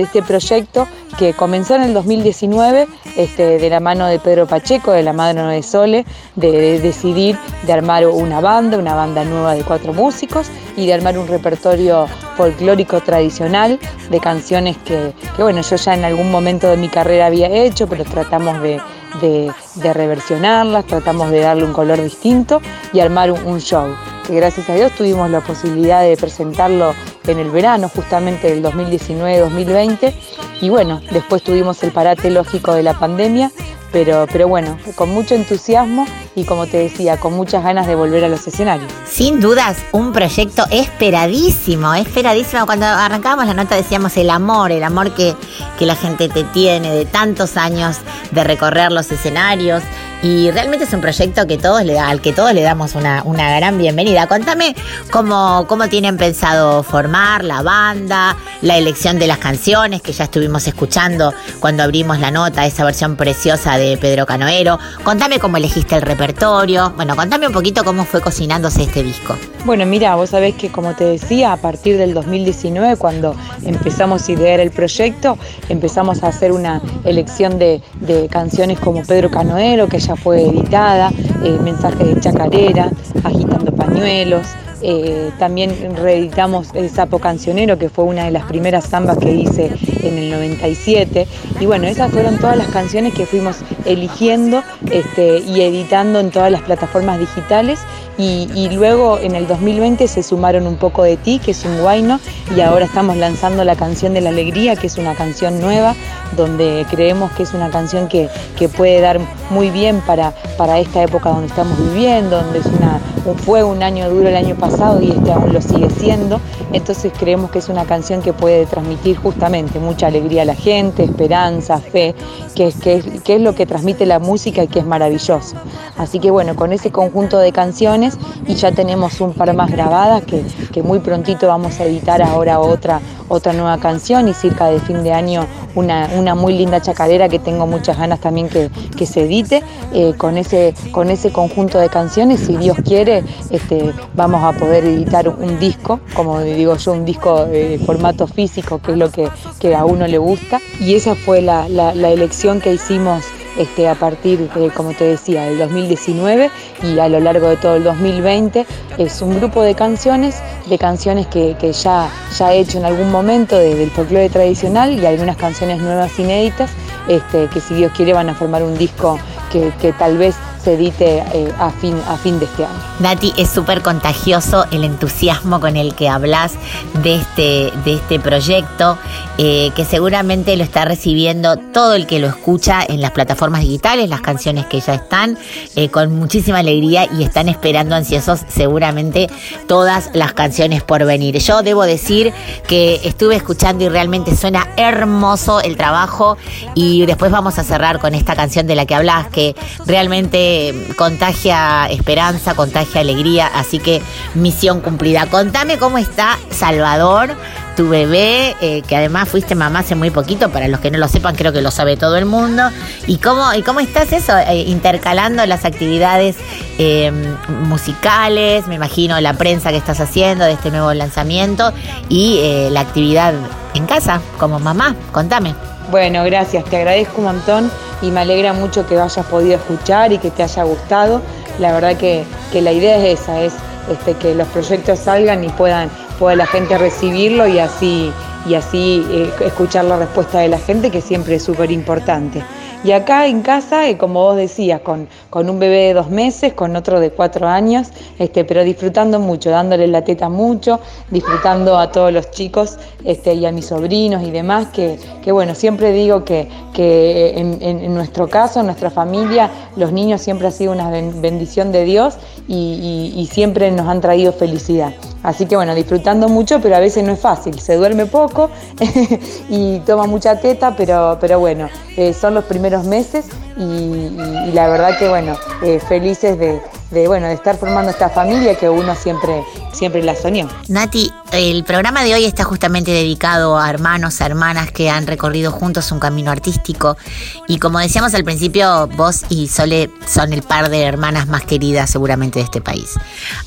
este proyecto que comenzó en el 2019 este, de la mano de Pedro Pacheco, de la mano de Sole, de decidir de armar una banda, una banda nueva de cuatro músicos y de armar un repertorio folclórico tradicional de canciones que, bueno, yo ya en algún momento de mi carrera había hecho, pero tratamos de reversionarlas, tratamos de darle un color distinto y armar un, un show. Que gracias a Dios tuvimos la posibilidad de presentarlo en el verano, justamente del 2019-2020. Y bueno, después tuvimos el parate lógico de la pandemia, pero, pero bueno, con mucho entusiasmo y como te decía, con muchas ganas de volver a los escenarios. Sin dudas, un proyecto esperadísimo, esperadísimo. Cuando arrancábamos la nota decíamos el amor, el amor que, que la gente te tiene de tantos años de recorrer los escenarios. Y realmente es un proyecto que le al que todos le damos una, una gran bienvenida. Contame cómo, cómo tienen pensado formar la banda, la elección de las canciones que ya estuvimos escuchando cuando abrimos la nota, esa versión preciosa de Pedro Canoero. Contame cómo elegiste el repertorio. Bueno, contame un poquito cómo fue cocinándose este disco. Bueno, mira, vos sabés que como te decía, a partir del 2019, cuando empezamos a idear el proyecto, empezamos a hacer una elección de, de canciones como Pedro Canoero, que ya fue editada, eh, Mensaje de Chacarera, Agitando Pañuelos. Eh, también reeditamos el Sapo Cancionero, que fue una de las primeras zambas que hice en el 97. Y bueno, esas fueron todas las canciones que fuimos eligiendo este, y editando en todas las plataformas digitales. Y, y luego en el 2020 se sumaron un poco de ti, que es un guayno, y ahora estamos lanzando la canción de la alegría, que es una canción nueva, donde creemos que es una canción que, que puede dar muy bien para, para esta época donde estamos viviendo, donde es una, un- fue un año duro el año pasado y este aún lo sigue siendo. Entonces creemos que es una canción que puede transmitir justamente mucha alegría a la gente, esperanza, fe, que es, lo que transmite la música y que es maravilloso. Así que bueno, con ese conjunto de canciones y ya tenemos un par más grabadas que, muy prontito vamos a editar ahora otra, otra nueva canción y cerca de fin de año una, muy linda chacarera que tengo muchas ganas también que, que se edite. Eh, con, ese, con ese conjunto de canciones, si Dios quiere, este, vamos a poder editar un disco, como digo yo, un disco de formato físico, que es lo que, a uno le gusta. Y esa fue la, elección que hicimos este, a partir, de, como te decía, del 2019 y a lo largo de todo el 2020. Es un grupo de canciones, de canciones que, ya, ya he hecho en algún momento desde el folclore tradicional y algunas canciones nuevas inéditas, este, que si Dios quiere van a formar un disco que tal vez se edite eh, a, fin, a fin de este año. Nati, es súper contagioso el entusiasmo con el que hablas de este, de este proyecto, eh, que seguramente lo está recibiendo todo el que lo escucha en las plataformas digitales, las canciones que ya están, eh, con muchísima alegría y están esperando ansiosos seguramente todas las canciones por venir. Yo debo decir que estuve escuchando y realmente suena hermoso el trabajo y después vamos a cerrar con esta canción de la que hablas, que realmente contagia esperanza, contagia alegría, así que misión cumplida. Contame cómo está Salvador, tu bebé, eh, que además fuiste mamá hace muy poquito, para los que no lo sepan, creo que lo sabe todo el mundo. ¿Y cómo, y cómo estás eso? Eh, intercalando las actividades eh, musicales, me imagino la prensa que estás haciendo de este nuevo lanzamiento y eh, la actividad en casa como mamá. Contame. Bueno, gracias, te agradezco un montón y me alegra mucho que hayas podido escuchar y que te haya gustado. La verdad que, que la idea es esa, es este, que los proyectos salgan y puedan, pueda la gente recibirlo y así, y así eh, escuchar la respuesta de la gente, que siempre es súper importante. Y acá en casa, eh, como vos decías, con, con un bebé de dos meses, con otro de cuatro años, este, pero disfrutando mucho, dándole la teta mucho, disfrutando a todos los chicos este, y a mis sobrinos y demás, que, que bueno, siempre digo que, que en, en- nuestro caso, en nuestra familia, los niños siempre ha sido una ben- bendición de Dios y- y siempre nos han traído felicidad. Así que bueno, disfrutando mucho, pero a veces no es fácil. Se duerme poco y toma mucha teta, pero, pero bueno, eh, son los primeros meses y, la verdad que bueno, eh, felices de, de, bueno, de estar formando esta familia que uno siempre, siempre la soñó. Nati, el programa de hoy está justamente dedicado a hermanos, a hermanas que han recorrido juntos un camino artístico. Y como decíamos al principio, vos y Sole son el par de hermanas más queridas seguramente de este país.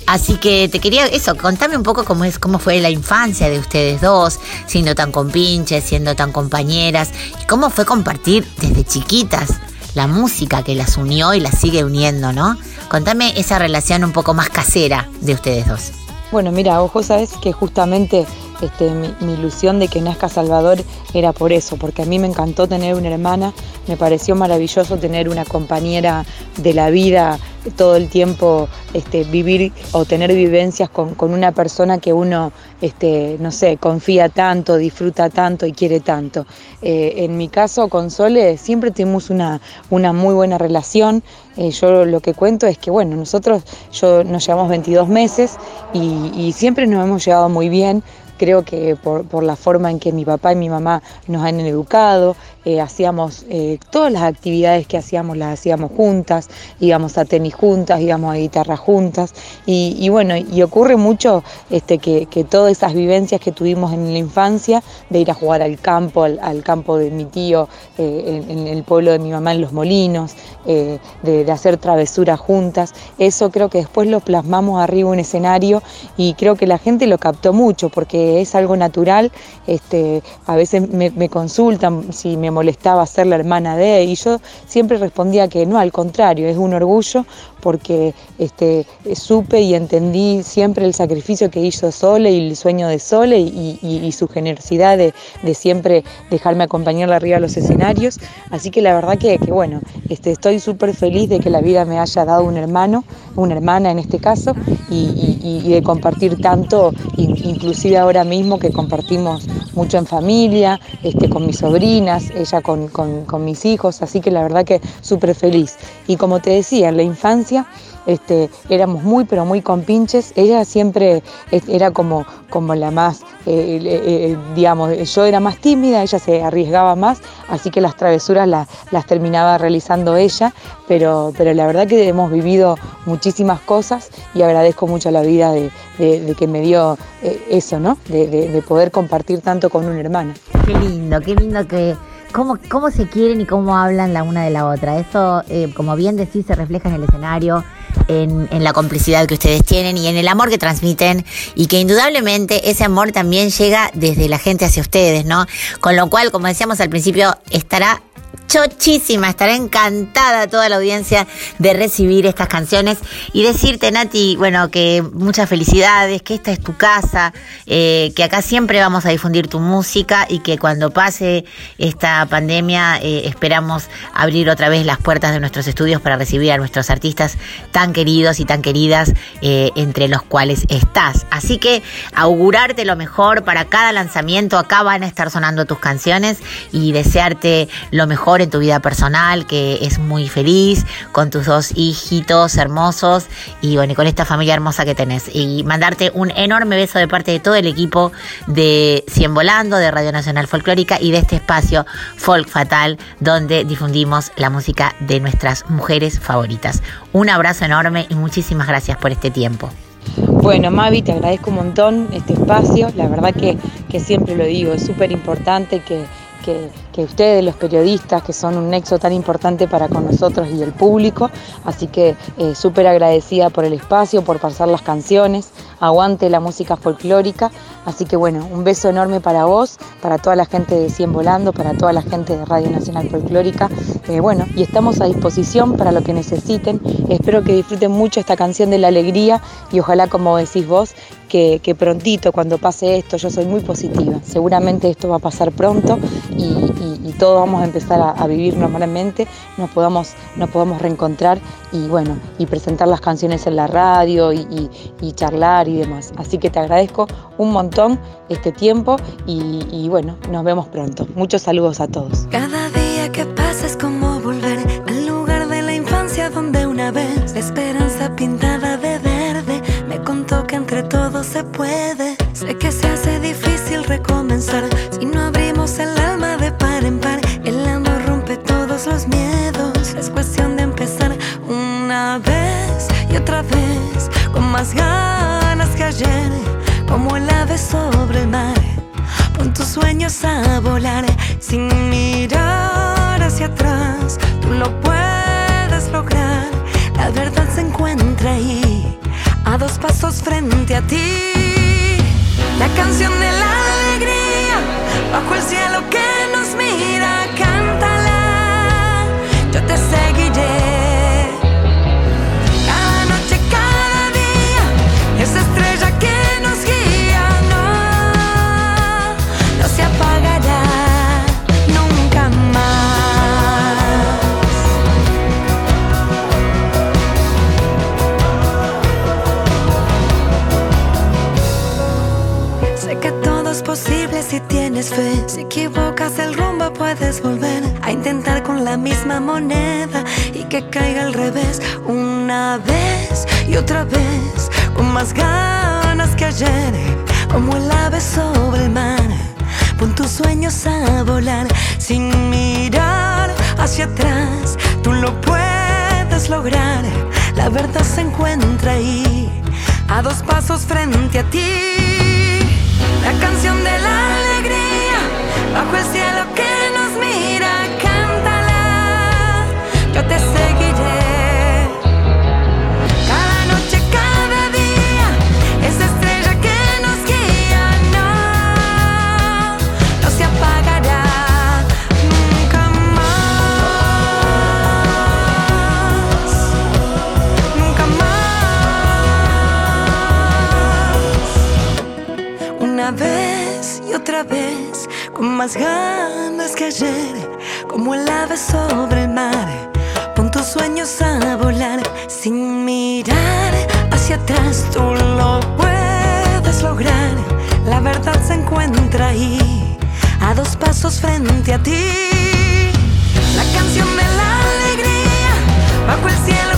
Así que te quería eso, contame un poco cómo es, cómo fue la infancia de ustedes dos, siendo tan compinches, siendo tan compañeras, y cómo fue compartir desde chiquitas la música que las unió y las sigue uniendo, ¿no? Contame esa relación un poco más casera de ustedes dos. Bueno, mira, ojo, sabes que justamente este, mi, ilusión de que nazca Salvador era por eso, porque a mí me encantó tener una hermana, me pareció maravilloso tener una compañera de la vida todo el tiempo, este, vivir o tener vivencias con, con una persona que uno, este, no sé, confía tanto, disfruta tanto y quiere tanto. Eh, en mi caso con Sole siempre tuvimos una, una muy buena relación. Eh, yo lo que cuento es que, bueno, nosotros yo, nos llevamos 22 meses y, y siempre nos hemos llevado muy bien. Creo que por, por la forma en que mi papá y mi mamá nos han educado, eh, hacíamos eh, todas las actividades que hacíamos, las hacíamos juntas, íbamos a tenis juntas, íbamos a guitarra juntas. Y, bueno, y ocurre mucho este, que, que todas esas vivencias que tuvimos en la infancia, de ir a jugar al campo, al, campo de mi tío, eh, en, el pueblo de mi mamá en Los Molinos, de, hacer travesuras juntas, eso creo que después lo plasmamos arriba en un escenario y creo que la gente lo captó mucho porque es algo natural. Este, a veces me, me consultan si me molestaba ser la hermana de y yo siempre respondía que no, al contrario, es un orgullo porque este, supe y entendí siempre el sacrificio que hizo Sole y el sueño de Sole y, su generosidad de, de siempre dejarme acompañarla arriba a los escenarios. Así que la verdad que, que bueno, este, estoy súper feliz de que la vida me haya dado un hermano, una hermana en este caso, y, de compartir tanto, in- inclusive ahora mismo que compartimos mucho en familia, este, con mis sobrinas, ella con, con- con mis hijos, así que la verdad que súper feliz. Y como te decía, en la infancia este, éramos muy, pero muy compinches. Ella siempre era como, como la más, eh, eh, eh, digamos, yo era más tímida, ella se arriesgaba más, así que las travesuras las, las terminaba realizando ella, pero, pero la verdad que hemos vivido muchísimas cosas y agradezco mucho a la vida de, de- que me dio eso, ¿no? De, de- de poder compartir tanto con una hermana. Qué lindo, qué lindo que... Cómo, cómo se quieren y cómo hablan la una de la otra. Eso, eh, como bien decís, se refleja en el escenario, en, en la complicidad que ustedes tienen y en el amor que transmiten y que indudablemente ese amor también llega desde la gente hacia ustedes, ¿no? Con lo cual, como decíamos al principio, estará chochísima, estará encantada toda la audiencia de recibir estas canciones y decirte, Nati, bueno, que muchas felicidades, que esta es tu casa, eh, que acá siempre vamos a difundir tu música y que cuando pase esta pandemia eh, esperamos abrir otra vez las puertas de nuestros estudios para recibir a nuestros artistas tan queridos y tan queridas eh, entre los cuales estás. Así que augurarte lo mejor para cada lanzamiento, acá van a estar sonando tus canciones y desearte lo mejor en tu vida personal, que es muy feliz, con tus dos hijitos hermosos y bueno, y con esta familia hermosa que tenés. Y mandarte un enorme beso de parte de todo el equipo de Cien Volando, de Radio Nacional Folclórica y de este espacio Folk Fatal, donde difundimos la música de nuestras mujeres favoritas. Un abrazo enorme y muchísimas gracias por este tiempo. Bueno, Mavi, te agradezco un montón este espacio. La verdad que, que siempre lo digo, es súper importante que, que, que ustedes, los periodistas, que son un nexo tan importante para con nosotros y el público. Así que eh, súper agradecida por el espacio, por pasar las canciones. Aguante la música folclórica. Así que bueno, un beso enorme para vos, para toda la gente de Cien Volando, para toda la gente de Radio Nacional Folclórica. Eh, bueno, y estamos a disposición para lo que necesiten. Espero que disfruten mucho esta canción de la alegría y ojalá, como decís vos, que, que prontito, cuando pase esto, yo soy muy positiva. Seguramente esto va a pasar pronto y todos vamos a empezar a, a vivir normalmente, nos podamos, nos podamos reencontrar y bueno, y presentar las canciones en la radio y, y- y charlar y demás. Así que te agradezco un montón este tiempo y, y bueno, nos vemos pronto. Muchos saludos a todos. Cada día que pasa es como volver al lugar de la infancia donde una vez la esperanza pintada de verde me contó que entre todos se puede. Sé que se hace difícil recomenzar más ganas que ayer, como el ave sobre el mar. Pon tus sueños a volar sin mirar hacia atrás. Tú lo puedes lograr. La verdad se encuentra ahí, a dos pasos frente a ti. Si equivocas el rumbo, puedes volver a intentar con la misma moneda y que caiga al revés una vez y otra vez, con más ganas que ayer, como el ave sobre el mar. Pon tus sueños a volar sin mirar hacia atrás. Tú lo puedes lograr. La verdad se encuentra ahí, a dos pasos frente a ti. La canción de la alegría, bajo el cielo que nos mira, cántala. Yo te seguiré. Cada noche, cada día, esa estrella que nos guía, no, no se apagará nunca más. Nunca más. Una vez y otra vez, más ganas que ayer, como el ave sobre el mar. Pon tus sueños a volar sin mirar hacia atrás. Tú lo puedes lograr. La verdad se encuentra ahí, a dos pasos frente a ti. La canción de la alegría, bajo el cielo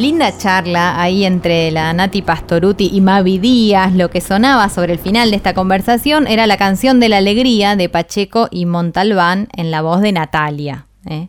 linda charla ahí entre la Nati Pastoruti y Mavi Díaz. Lo que sonaba sobre el final de esta conversación era la canción de la alegría de Pacheco y Montalbán en la voz de Natalia. ¿eh?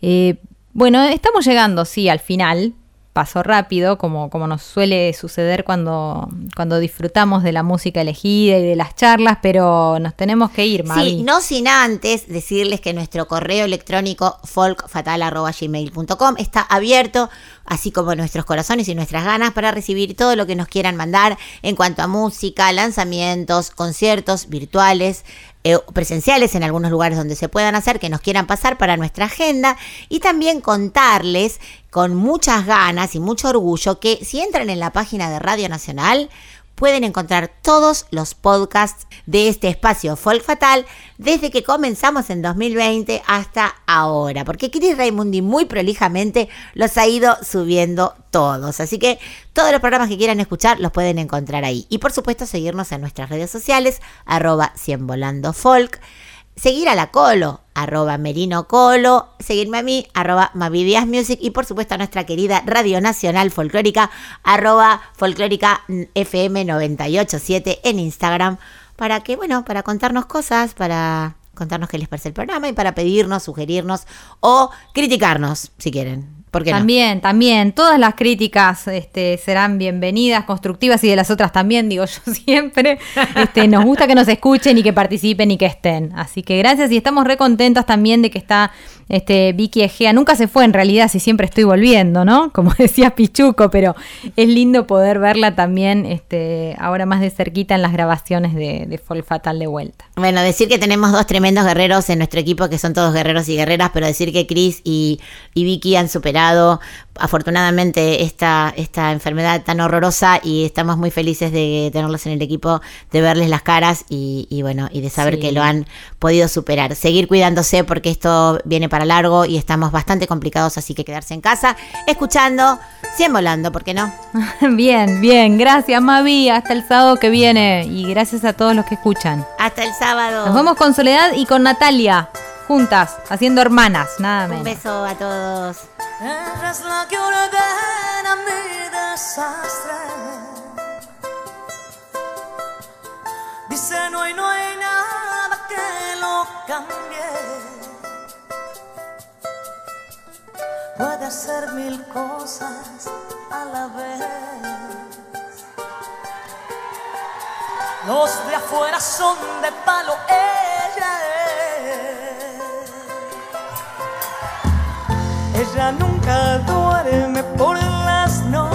Eh, bueno, estamos llegando, sí, al final. Pasó rápido, como, como nos suele suceder cuando, cuando disfrutamos de la música elegida y de las charlas, pero nos tenemos que ir, Mavi. Sí, no sin antes decirles que nuestro correo electrónico folkfatal.gmail.com está abierto, así como nuestros corazones y nuestras ganas para recibir todo lo que nos quieran mandar en cuanto a música, lanzamientos, conciertos virtuales, eh, presenciales en algunos lugares donde se puedan hacer, que nos quieran pasar para nuestra agenda. Y también contarles con muchas ganas y mucho orgullo que si entran en la página de Radio Nacional pueden encontrar todos los podcasts de este espacio Folk Fatal desde que comenzamos en 2020 hasta ahora, porque Chris Raimundi muy prolijamente los ha ido subiendo todos. Así que todos los programas que quieran escuchar los pueden encontrar ahí. Y por supuesto seguirnos en nuestras redes sociales, arroba 100 volando folk. Seguir a la Colo, arroba Merino Colo, seguirme a mí, arroba Mavidias Music y por supuesto a nuestra querida Radio Nacional Folclórica, arroba Folclórica FM 987 en Instagram, para que, bueno, para contarnos cosas, para contarnos qué les parece el programa y para pedirnos, sugerirnos o criticarnos, si quieren. También, también, todas las críticas este, serán bienvenidas, constructivas y de las otras también, digo yo siempre. Este, nos gusta que nos escuchen y que participen y que estén. Así que gracias y estamos re contentas también de que está este, Vicky Egea. Nunca se fue en realidad, si siempre estoy volviendo, ¿no? Como decía Pichuco, pero es lindo poder verla también este, ahora más de cerquita en las grabaciones de, de Folk Fatal de vuelta. Bueno, decir que tenemos dos tremendos guerreros en nuestro equipo, que son todos guerreros y guerreras, pero decir que Chris y, y Vicky han superado afortunadamente esta, esta enfermedad tan horrorosa y estamos muy felices de tenerlos en el equipo, de verles las caras y, y bueno, y de saber Sí. que lo han podido superar. Seguir cuidándose porque esto viene para largo y estamos bastante complicados, así que quedarse en casa, escuchando, 100 volando, ¿por qué no? bien, bien, gracias Mavi, hasta el sábado que viene y gracias a todos los que escuchan. Hasta el sábado. Nos vamos con Soledad y con Natalia, juntas, haciendo hermanas, nada Un menos. beso a todos. Eres la que ordena mi desastre. Dice no hay, no hay nada que lo cambie. Puede hacer mil cosas a la vez. Los de afuera son de palo, ella es. Ella nunca duerme por las noches.